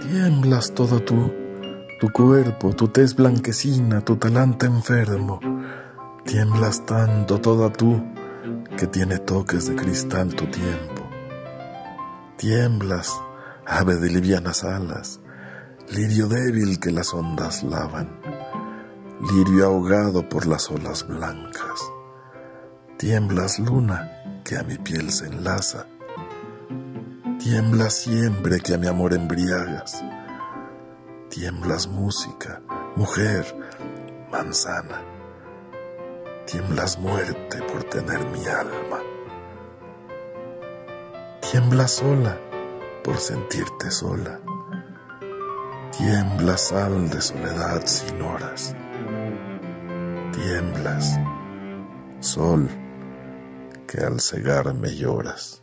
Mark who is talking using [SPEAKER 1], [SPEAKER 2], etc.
[SPEAKER 1] Tiemblas todo tú, tu cuerpo, tu tez blanquecina, tu talante enfermo. Tiemblas tanto toda tú que tiene toques de cristal tu tiempo. Tiemblas, ave de livianas alas, lirio débil que las ondas lavan, lirio ahogado por las olas blancas. Tiemblas luna que a mi piel se enlaza, tiemblas siempre que a mi amor embriagas, tiemblas música, mujer, manzana, tiemblas muerte por tener mi alma, tiemblas sola por sentirte sola Tiembla sal de soledad sin horas. Tiemblas, sol, que al cegarme lloras.